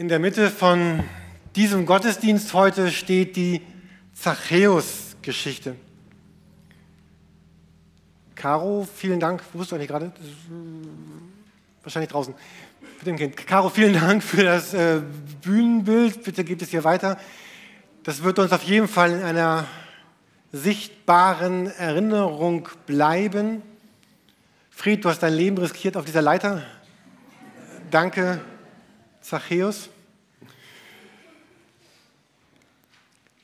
In der Mitte von diesem Gottesdienst heute steht die Zachäus-Geschichte. Caro, vielen Dank. Wo bist du eigentlich gerade? Wahrscheinlich draußen. Mit dem Kind. Caro, vielen Dank für das äh, Bühnenbild. Bitte geht es hier weiter. Das wird uns auf jeden Fall in einer sichtbaren Erinnerung bleiben. Fried, du hast dein Leben riskiert auf dieser Leiter. Danke, Zachäus.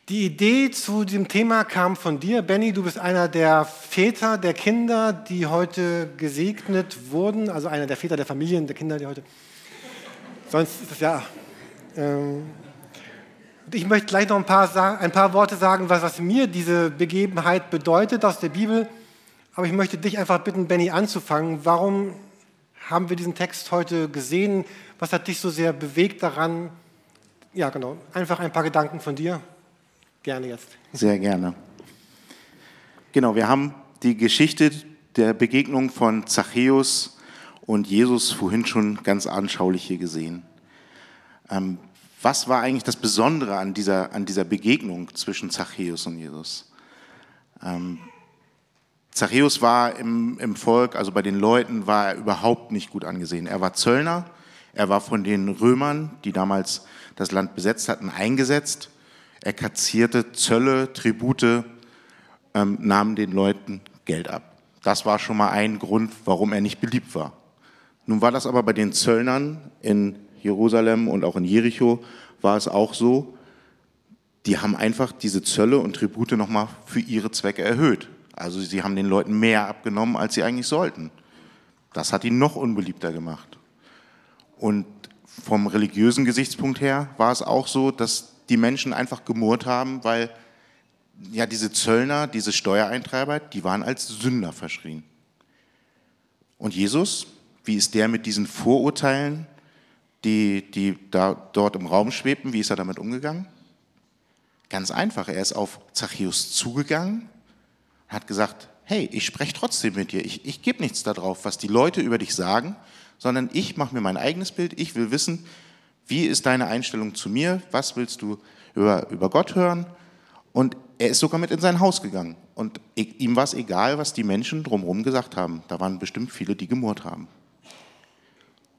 Die Idee zu diesem Thema kam von dir, Benny. Du bist einer der Väter der Kinder, die heute gesegnet wurden, also einer der Väter der Familien der Kinder, die heute. Sonst ist es ja. Ähm, ich möchte gleich noch ein paar, ein paar Worte sagen, was, was mir diese Begebenheit bedeutet aus der Bibel. Aber ich möchte dich einfach bitten, Benny, anzufangen. Warum haben wir diesen Text heute gesehen? Was hat dich so sehr bewegt daran? Ja, genau. Einfach ein paar Gedanken von dir. Gerne jetzt. Sehr gerne. Genau, wir haben die Geschichte der Begegnung von Zachäus und Jesus vorhin schon ganz anschaulich hier gesehen. Ähm, was war eigentlich das Besondere an dieser, an dieser Begegnung zwischen Zachäus und Jesus? Ähm, Zachäus war im, im Volk, also bei den Leuten, war er überhaupt nicht gut angesehen. Er war Zöllner, er war von den Römern, die damals das Land besetzt hatten, eingesetzt. Er kassierte Zölle, Tribute, ähm, nahm den Leuten Geld ab. Das war schon mal ein Grund, warum er nicht beliebt war. Nun war das aber bei den Zöllnern in Jerusalem und auch in Jericho war es auch so, die haben einfach diese Zölle und Tribute nochmal für ihre Zwecke erhöht. Also sie haben den Leuten mehr abgenommen, als sie eigentlich sollten. Das hat ihn noch unbeliebter gemacht. Und vom religiösen Gesichtspunkt her war es auch so, dass die Menschen einfach gemurrt haben, weil ja diese Zöllner, diese Steuereintreiber, die waren als Sünder verschrien. Und Jesus, wie ist der mit diesen Vorurteilen, die, die da dort im Raum schwebten, wie ist er damit umgegangen? Ganz einfach, er ist auf Zachäus zugegangen, hat gesagt, hey, ich spreche trotzdem mit dir, ich, ich gebe nichts darauf, was die Leute über dich sagen, sondern ich mache mir mein eigenes Bild, ich will wissen, wie ist deine Einstellung zu mir? Was willst du über, über Gott hören? Und er ist sogar mit in sein Haus gegangen. Und ihm war es egal, was die Menschen drumherum gesagt haben. Da waren bestimmt viele, die gemurrt haben.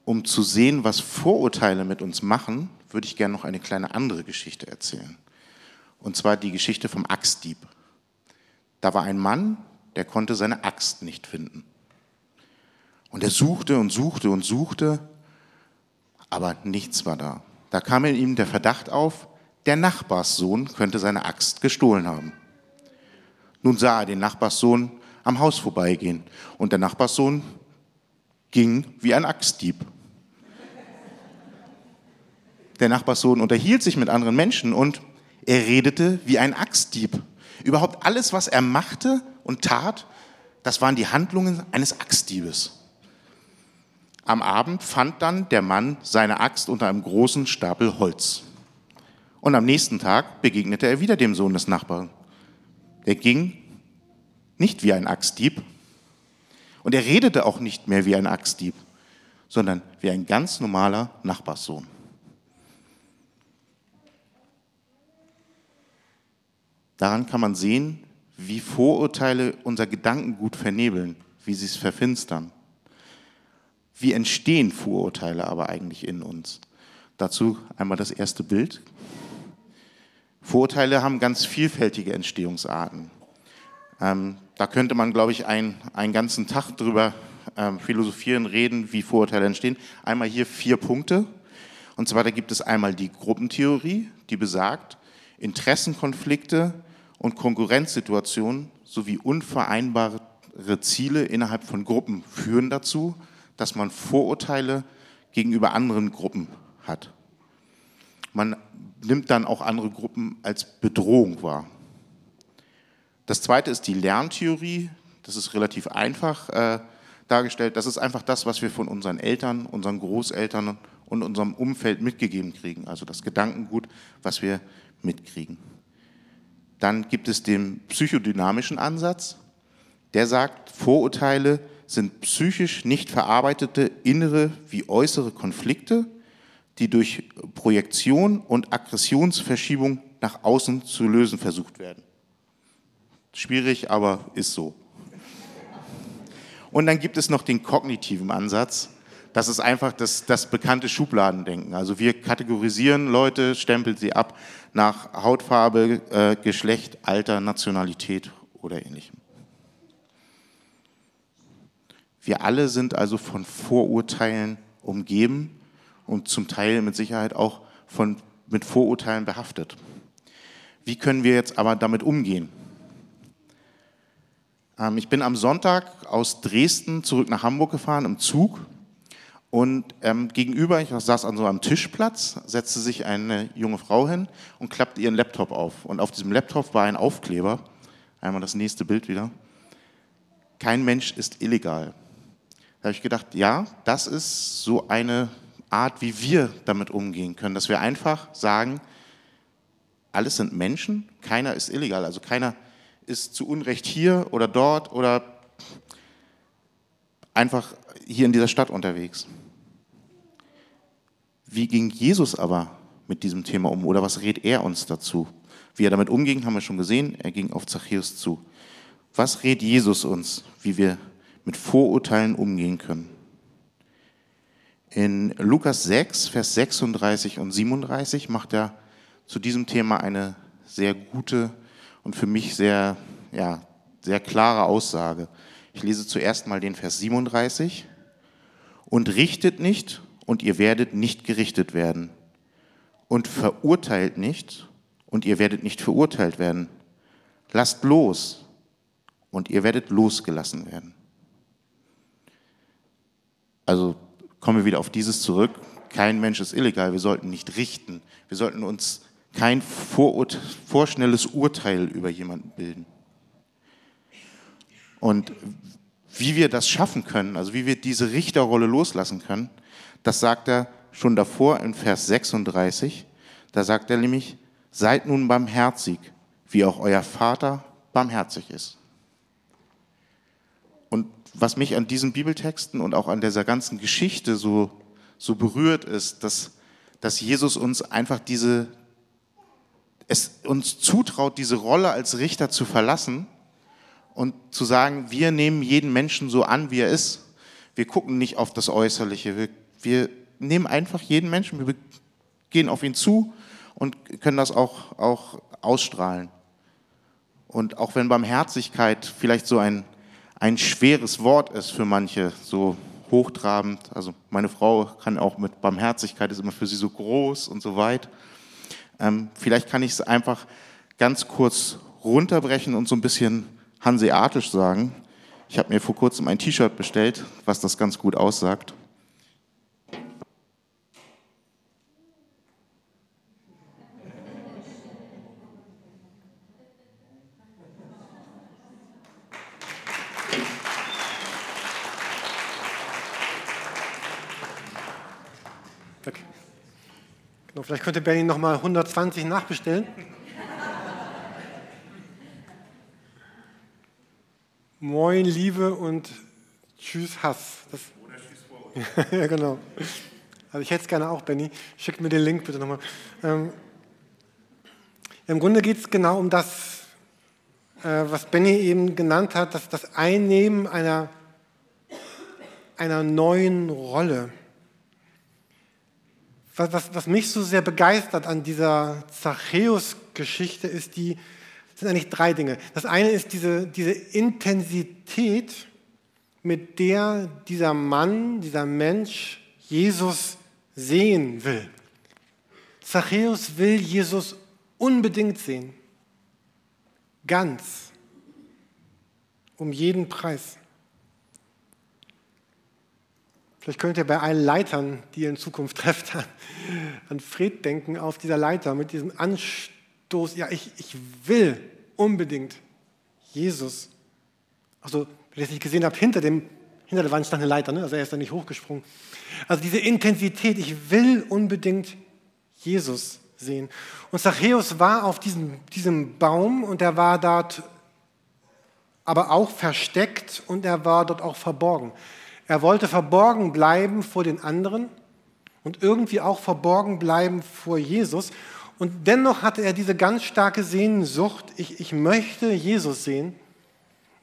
Um zu sehen, was Vorurteile mit uns machen, würde ich gerne noch eine kleine andere Geschichte erzählen. Und zwar die Geschichte vom Axtdieb. Da war ein Mann, der konnte seine Axt nicht finden. Und er suchte und suchte und suchte aber nichts war da. Da kam in ihm der Verdacht auf, der Nachbarssohn könnte seine Axt gestohlen haben. Nun sah er den Nachbarssohn am Haus vorbeigehen und der Nachbarssohn ging wie ein Axtdieb. Der Nachbarssohn unterhielt sich mit anderen Menschen und er redete wie ein Axtdieb. Überhaupt alles, was er machte und tat, das waren die Handlungen eines Axtdiebes. Am Abend fand dann der Mann seine Axt unter einem großen Stapel Holz. Und am nächsten Tag begegnete er wieder dem Sohn des Nachbarn. Der ging nicht wie ein Axtdieb und er redete auch nicht mehr wie ein Axtdieb, sondern wie ein ganz normaler Nachbarssohn. Daran kann man sehen, wie Vorurteile unser Gedankengut vernebeln, wie sie es verfinstern. Wie entstehen Vorurteile aber eigentlich in uns? Dazu einmal das erste Bild. Vorurteile haben ganz vielfältige Entstehungsarten. Ähm, da könnte man, glaube ich, ein, einen ganzen Tag drüber ähm, philosophieren, reden, wie Vorurteile entstehen. Einmal hier vier Punkte. Und zwar, da gibt es einmal die Gruppentheorie, die besagt, Interessenkonflikte und Konkurrenzsituationen sowie unvereinbare Ziele innerhalb von Gruppen führen dazu, dass man Vorurteile gegenüber anderen Gruppen hat. Man nimmt dann auch andere Gruppen als Bedrohung wahr. Das zweite ist die Lerntheorie. Das ist relativ einfach äh, dargestellt. Das ist einfach das, was wir von unseren Eltern, unseren Großeltern und unserem Umfeld mitgegeben kriegen. Also das Gedankengut, was wir mitkriegen. Dann gibt es den psychodynamischen Ansatz. Der sagt, Vorurteile sind psychisch nicht verarbeitete innere wie äußere Konflikte, die durch Projektion und Aggressionsverschiebung nach außen zu lösen versucht werden. Schwierig, aber ist so. Und dann gibt es noch den kognitiven Ansatz. Das ist einfach das, das bekannte Schubladendenken. Also wir kategorisieren Leute, stempeln sie ab nach Hautfarbe, äh, Geschlecht, Alter, Nationalität oder ähnlichem. Wir alle sind also von Vorurteilen umgeben und zum Teil mit Sicherheit auch von, mit Vorurteilen behaftet. Wie können wir jetzt aber damit umgehen? Ähm, ich bin am Sonntag aus Dresden zurück nach Hamburg gefahren im Zug und ähm, gegenüber, ich saß an so einem Tischplatz, setzte sich eine junge Frau hin und klappte ihren Laptop auf. Und auf diesem Laptop war ein Aufkleber. Einmal das nächste Bild wieder. Kein Mensch ist illegal. Da habe ich gedacht, ja, das ist so eine Art, wie wir damit umgehen können, dass wir einfach sagen, alles sind Menschen, keiner ist illegal, also keiner ist zu Unrecht hier oder dort oder einfach hier in dieser Stadt unterwegs. Wie ging Jesus aber mit diesem Thema um oder was rät er uns dazu? Wie er damit umging, haben wir schon gesehen, er ging auf Zachäus zu. Was rät Jesus uns, wie wir mit Vorurteilen umgehen können? In Lukas 6, Vers 36 und 37 macht er zu diesem Thema eine sehr gute und für mich sehr, ja, sehr klare Aussage. Ich lese zuerst mal den Vers 37. Und richtet nicht, und ihr werdet nicht gerichtet werden. Und verurteilt nicht, und ihr werdet nicht verurteilt werden. Lasst los, und ihr werdet losgelassen werden. Also kommen wir wieder auf dieses zurück. Kein Mensch ist illegal. Wir sollten nicht richten. Wir sollten uns kein vorschnelles Urteil über jemanden bilden. Und wie wir das schaffen können, also wie wir diese Richterrolle loslassen können, das sagt er schon davor in Vers 36. Da sagt er nämlich, seid nun barmherzig, wie auch euer Vater barmherzig ist. Und was mich an diesen Bibeltexten und auch an dieser ganzen Geschichte so, so berührt, ist, dass, dass Jesus uns einfach diese, es uns zutraut, diese Rolle als Richter zu verlassen und zu sagen, wir nehmen jeden Menschen so an, wie er ist. Wir gucken nicht auf das Äußerliche. Wir, wir nehmen einfach jeden Menschen, wir gehen auf ihn zu und können das auch, auch ausstrahlen. Und auch wenn Barmherzigkeit vielleicht so ein, ein schweres Wort ist für manche, so hochtrabend, also meine Frau kann auch mit Barmherzigkeit, ist immer für sie so groß und so weit. Ähm, vielleicht kann ich es einfach ganz kurz runterbrechen und so ein bisschen hanseatisch sagen. Ich habe mir vor kurzem ein T-Shirt bestellt, was das ganz gut aussagt. Vielleicht könnte Benny noch mal 120 nachbestellen. Moin, Liebe und Tschüss, Hass. Das Oder Tschüss, Vorurteil. ja, genau. Also ich hätte es gerne auch, Benny. Schick mir den Link bitte nochmal. Ähm, Im Grunde geht es genau um das, äh, was Benny eben genannt hat, dass das Einnehmen einer, einer neuen Rolle. Was, was, was mich so sehr begeistert an dieser Zachäus-Geschichte ist die, sind eigentlich drei Dinge. Das eine ist diese, diese Intensität, mit der dieser Mann, dieser Mensch Jesus sehen will. Zachäus will Jesus unbedingt sehen. Ganz. Um jeden Preis. Vielleicht könnt ihr bei allen Leitern, die ihr in Zukunft trefft, an, Fred denken, auf dieser Leiter mit diesem Anstoß. Ja, ich, ich will unbedingt Jesus. Also, wenn ihr es nicht gesehen habt, hinter, dem, hinter der Wand stand eine Leiter, ne? also er ist da nicht hochgesprungen. Also diese Intensität, ich will unbedingt Jesus sehen. Und Zachäus war auf diesem, diesem Baum und er war dort aber auch versteckt und er war dort auch verborgen. Er wollte verborgen bleiben vor den anderen. und irgendwie auch verborgen bleiben vor Jesus. Und dennoch hatte er diese ganz starke Sehnsucht, ich, ich möchte Jesus sehen.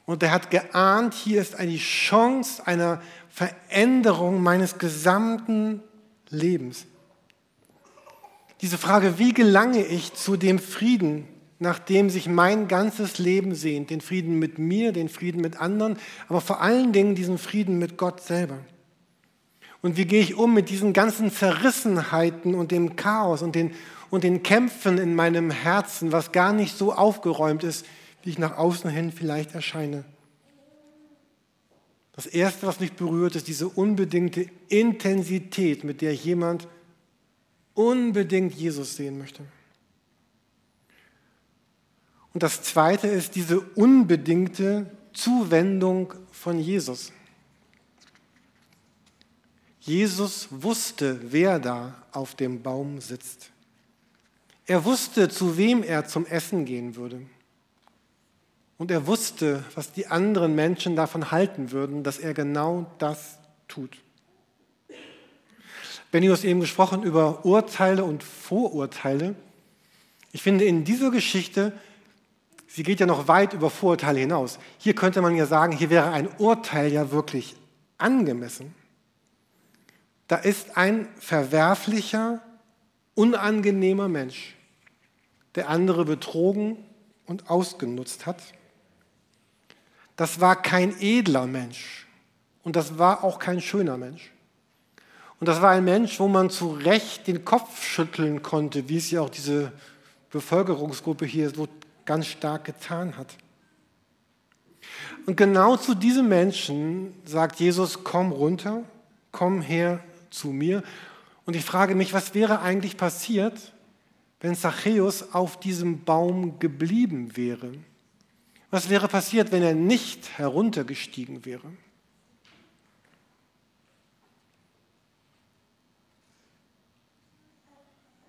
Und er hat geahnt, hier ist eine Chance einer Veränderung meines gesamten Lebens. Diese Frage, wie gelange ich zu dem Frieden, nach dem sich mein ganzes Leben sehnt, den Frieden mit mir, den Frieden mit anderen, aber vor allen Dingen diesen Frieden mit Gott selber. Und wie gehe ich um mit diesen ganzen Zerrissenheiten und dem Chaos und den, und den Kämpfen in meinem Herzen, was gar nicht so aufgeräumt ist, wie ich nach außen hin vielleicht erscheine. Das Erste, was mich berührt, ist diese unbedingte Intensität, mit der jemand unbedingt Jesus sehen möchte. Und das Zweite ist diese unbedingte Zuwendung von Jesus. Jesus wusste, wer da auf dem Baum sitzt. Er wusste, zu wem er zum Essen gehen würde. Und er wusste, was die anderen Menschen davon halten würden, dass er genau das tut. Benny, du eben gesprochen über Urteile und Vorurteile. Ich finde, in dieser Geschichte, sie geht ja noch weit über Vorurteile hinaus. Hier könnte man ja sagen, hier wäre ein Urteil ja wirklich angemessen. Da ist ein verwerflicher, unangenehmer Mensch, der andere betrogen und ausgenutzt hat. Das war kein edler Mensch und das war auch kein schöner Mensch. Und das war ein Mensch, wo man zu Recht den Kopf schütteln konnte, wie es ja auch diese Bevölkerungsgruppe hier so ganz stark getan hat. Und genau zu diesem Menschen sagt Jesus, komm runter, komm her zu mir. Und ich frage mich, was wäre eigentlich passiert, wenn Zachäus auf diesem Baum geblieben wäre? Was wäre passiert, wenn er nicht heruntergestiegen wäre?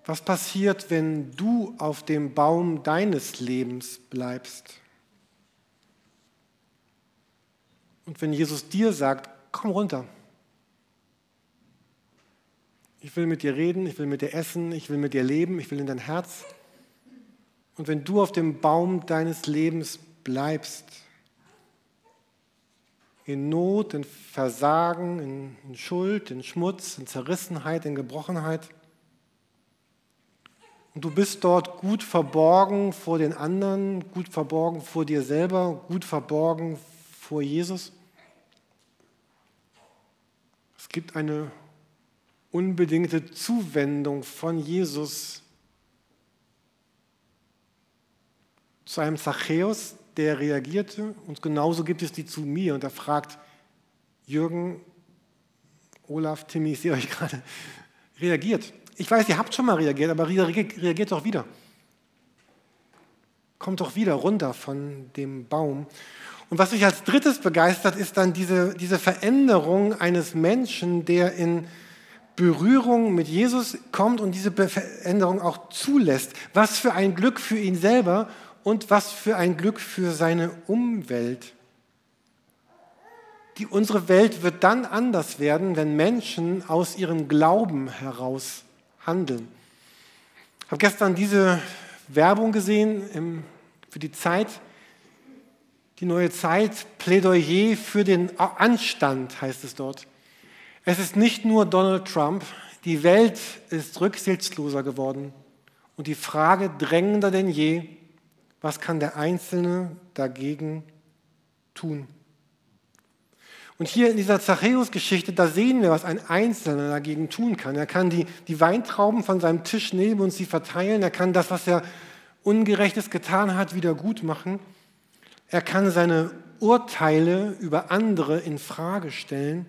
Was passiert, wenn du auf dem Baum deines Lebens bleibst? Und wenn Jesus dir sagt, komm runter. Ich will mit dir reden, ich will mit dir essen, ich will mit dir leben, ich will in dein Herz. Und wenn du auf dem Baum deines Lebens bleibst, in Not, in Versagen, in, Schuld, in Schmutz, in Zerrissenheit, in Gebrochenheit, und du bist dort gut verborgen vor den anderen, gut verborgen vor dir selber, gut verborgen vor Jesus. Es gibt eine unbedingte Zuwendung von Jesus zu einem Zachäus, der reagierte. Und genauso gibt es die zu mir. Und er fragt, Jürgen, Olaf, Timmy, ich sehe euch gerade, reagiert. Ich weiß, ihr habt schon mal reagiert, aber reagiert doch wieder. Kommt doch wieder runter von dem Baum. Und was mich als drittes begeistert, ist dann diese, diese Veränderung eines Menschen, der in Berührung mit Jesus kommt und diese Veränderung auch zulässt. Was für ein Glück für ihn selber und was für ein Glück für seine Umwelt. Die, unsere Welt wird dann anders werden, wenn Menschen aus ihrem Glauben heraus handeln. Ich habe gestern diese Werbung gesehen für die Zeit, die neue Zeit, Plädoyer für den Anstand heißt es dort. Es ist nicht nur Donald Trump, die Welt ist rücksichtsloser geworden und die Frage drängender denn je, was kann der Einzelne dagegen tun? Und hier in dieser Zachäus-Geschichte, da sehen wir, was ein Einzelner dagegen tun kann. Er kann die, die Weintrauben von seinem Tisch nehmen und sie verteilen. Er kann das, was er Ungerechtes getan hat, wieder gut machen. Er kann seine Urteile über andere in Frage stellen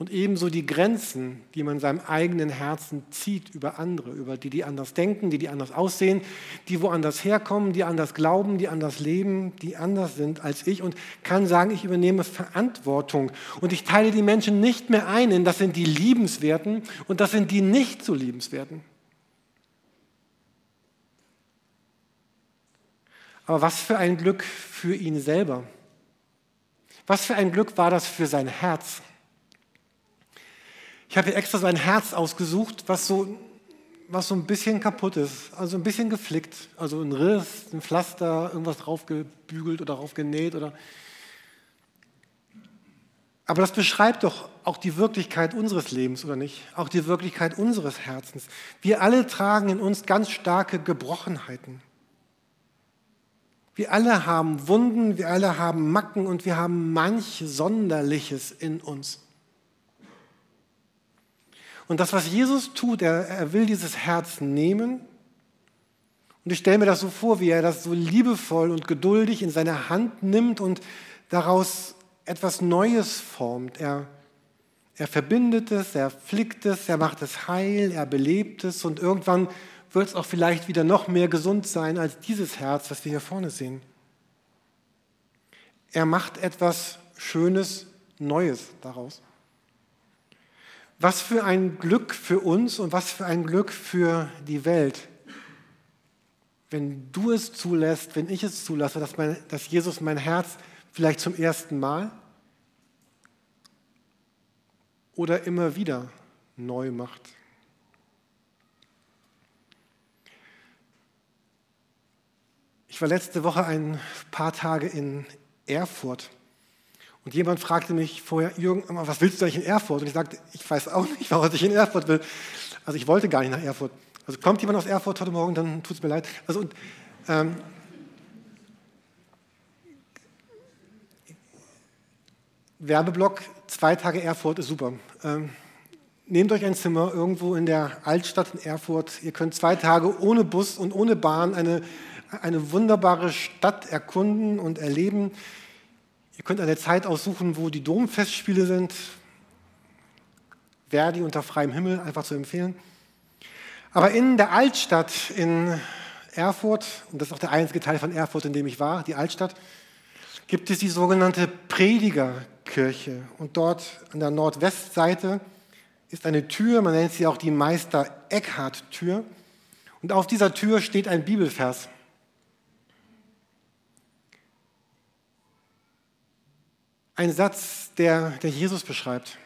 und ebenso die Grenzen, die man seinem eigenen Herzen zieht über andere, über die, die anders denken, die, die anders aussehen, die woanders herkommen, die anders glauben, die anders leben, die anders sind als ich und kann sagen, ich übernehme Verantwortung und ich teile die Menschen nicht mehr ein in das sind die Liebenswerten und das sind die nicht so Liebenswerten. Aber was für ein Glück für ihn selber. Was für ein Glück war das für sein Herz. Ich habe hier extra so ein Herz ausgesucht, was so, was so ein bisschen kaputt ist, also ein bisschen geflickt, also ein Riss, ein Pflaster, irgendwas draufgebügelt oder draufgenäht oder. Aber das beschreibt doch auch die Wirklichkeit unseres Lebens, oder nicht? Auch die Wirklichkeit unseres Herzens. Wir alle tragen in uns ganz starke Gebrochenheiten. Wir alle haben Wunden, wir alle haben Macken und wir haben manch Sonderliches in uns. Und das, was Jesus tut, er, er will dieses Herz nehmen. Und ich stelle mir das so vor, wie er das so liebevoll und geduldig in seine Hand nimmt und daraus etwas Neues formt. Er, er verbindet es, er flickt es, er macht es heil, er belebt es und irgendwann wird es auch vielleicht wieder noch mehr gesund sein als dieses Herz, was wir hier vorne sehen. Er macht etwas Schönes, Neues daraus. Was für ein Glück für uns und was für ein Glück für die Welt, wenn du es zulässt, wenn ich es zulasse, dass, mein, dass Jesus mein Herz vielleicht zum ersten Mal oder immer wieder neu macht. Ich war letzte Woche ein paar Tage in Erfurt. Und jemand fragte mich vorher, Jürgen, was willst du eigentlich in Erfurt? Und ich sagte, ich weiß auch nicht, was ich in Erfurt will. Also ich wollte gar nicht nach Erfurt. Also kommt jemand aus Erfurt heute Morgen, dann tut es mir leid. Also und, ähm, Werbeblock, zwei Tage Erfurt ist super. Ähm, nehmt euch ein Zimmer irgendwo in der Altstadt in Erfurt. Ihr könnt zwei Tage ohne Bus und ohne Bahn eine eine wunderbare Stadt erkunden und erleben. Ihr könnt eine Zeit aussuchen, wo die Domfestspiele sind. Verdi unter freiem Himmel, einfach zu empfehlen. Aber in der Altstadt in Erfurt, und das ist auch der einzige Teil von Erfurt, in dem ich war, die Altstadt, gibt es die sogenannte Predigerkirche. Und dort an der Nordwestseite ist eine Tür, man nennt sie auch die Meister-Eckhart-Tür. Und auf dieser Tür steht ein Bibelvers. Ein Satz, der, der Jesus beschreibt.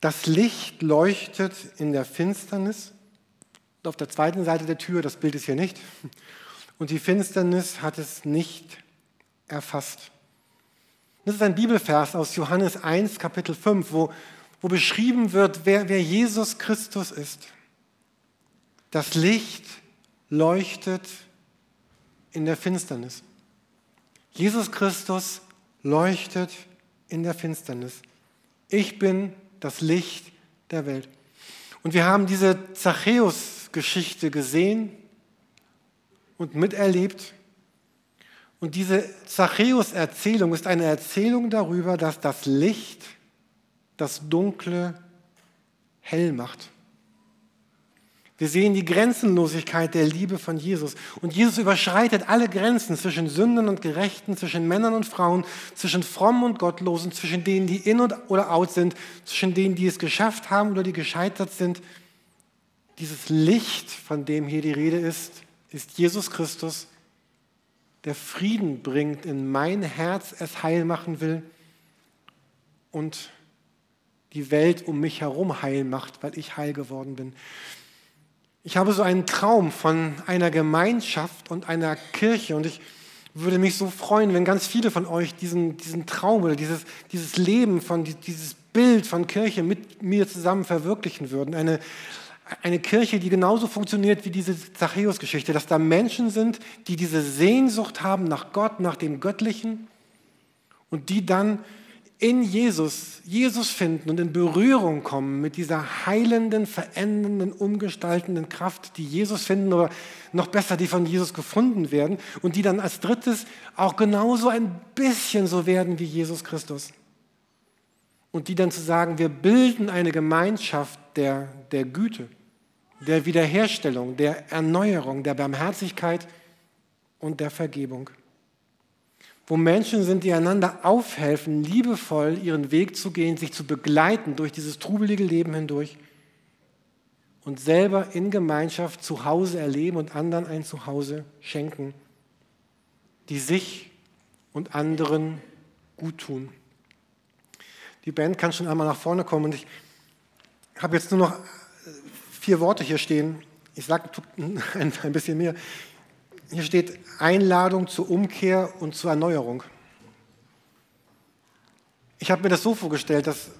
Das Licht leuchtet in der Finsternis. Auf der zweiten Seite der Tür, das Bild ist hier nicht. Und die Finsternis hat es nicht erfasst. Das ist ein Bibelvers aus Johannes 1, Kapitel 5, wo, wo beschrieben wird, wer, wer Jesus Christus ist. Das Licht leuchtet in der Finsternis. Jesus Christus leuchtet in der Finsternis. Ich bin das Licht der Welt. Und wir haben diese Zachäus-Geschichte gesehen und miterlebt. Und diese Zachäus-Erzählung ist eine Erzählung darüber, dass das Licht das Dunkle hell macht. Wir sehen die Grenzenlosigkeit der Liebe von Jesus. Und Jesus überschreitet alle Grenzen zwischen Sündern und Gerechten, zwischen Männern und Frauen, zwischen Frommen und Gottlosen, zwischen denen, die in oder out sind, zwischen denen, die es geschafft haben oder die gescheitert sind. Dieses Licht, von dem hier die Rede ist, ist Jesus Christus, der Frieden bringt in mein Herz, es heil machen will und die Welt um mich herum heil macht, weil ich heil geworden bin. Ich habe so einen Traum von einer Gemeinschaft und einer Kirche und ich würde mich so freuen, wenn ganz viele von euch diesen, diesen Traum oder dieses, dieses Leben, von, dieses Bild von Kirche mit mir zusammen verwirklichen würden. Eine, eine Kirche, die genauso funktioniert wie diese Zachäus-Geschichte, dass da Menschen sind, die diese Sehnsucht haben nach Gott, nach dem Göttlichen und die dann in Jesus, Jesus finden und in Berührung kommen mit dieser heilenden, verändernden, umgestaltenden Kraft, die Jesus finden oder noch besser, die von Jesus gefunden werden und die dann als drittes auch genauso ein bisschen so werden wie Jesus Christus. Und die dann zu sagen, wir bilden eine Gemeinschaft der, der Güte, der Wiederherstellung, der Erneuerung, der Barmherzigkeit und der Vergebung wo Menschen sind, die einander aufhelfen, liebevoll ihren Weg zu gehen, sich zu begleiten durch dieses trubelige Leben hindurch und selber in Gemeinschaft zu Hause erleben und anderen ein Zuhause schenken, die sich und anderen gut tun. Die Band kann schon einmal nach vorne kommen und ich habe jetzt nur noch vier Worte hier stehen. Ich sage ein, bisschen mehr. Hier steht Einladung zur Umkehr und zur Erneuerung. Ich habe mir das so vorgestellt, dass,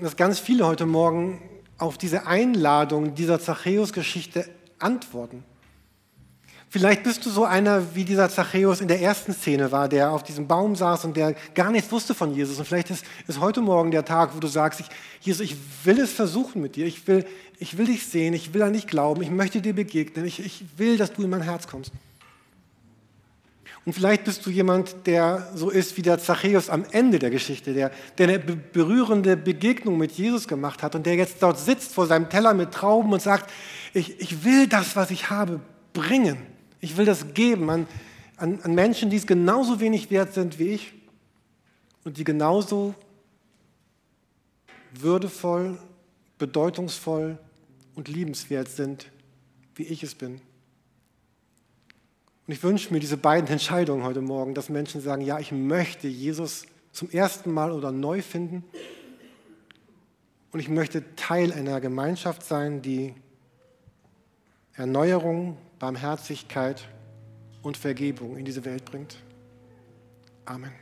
dass ganz viele heute Morgen auf diese Einladung dieser Zachäus-Geschichte antworten. Vielleicht bist du so einer, wie dieser Zachäus in der ersten Szene war, der auf diesem Baum saß und der gar nichts wusste von Jesus. Und vielleicht ist, ist heute Morgen der Tag, wo du sagst, ich, Jesus, ich will es versuchen mit dir. Ich will, ich will dich sehen. Ich will an dich glauben. Ich möchte dir begegnen. Ich, ich will, dass du in mein Herz kommst. Und vielleicht bist du jemand, der so ist wie der Zachäus am Ende der Geschichte, der, der eine berührende Begegnung mit Jesus gemacht hat und der jetzt dort sitzt vor seinem Teller mit Trauben und sagt, ich, ich will das, was ich habe, bringen. Ich will das geben an, an, an Menschen, die es genauso wenig wert sind wie ich und die genauso würdevoll, bedeutungsvoll und liebenswert sind, wie ich es bin. Und ich wünsche mir diese beiden Entscheidungen heute Morgen, dass Menschen sagen, ja, ich möchte Jesus zum ersten Mal oder neu finden und ich möchte Teil einer Gemeinschaft sein, die Erneuerung, Barmherzigkeit und Vergebung in diese Welt bringt. Amen.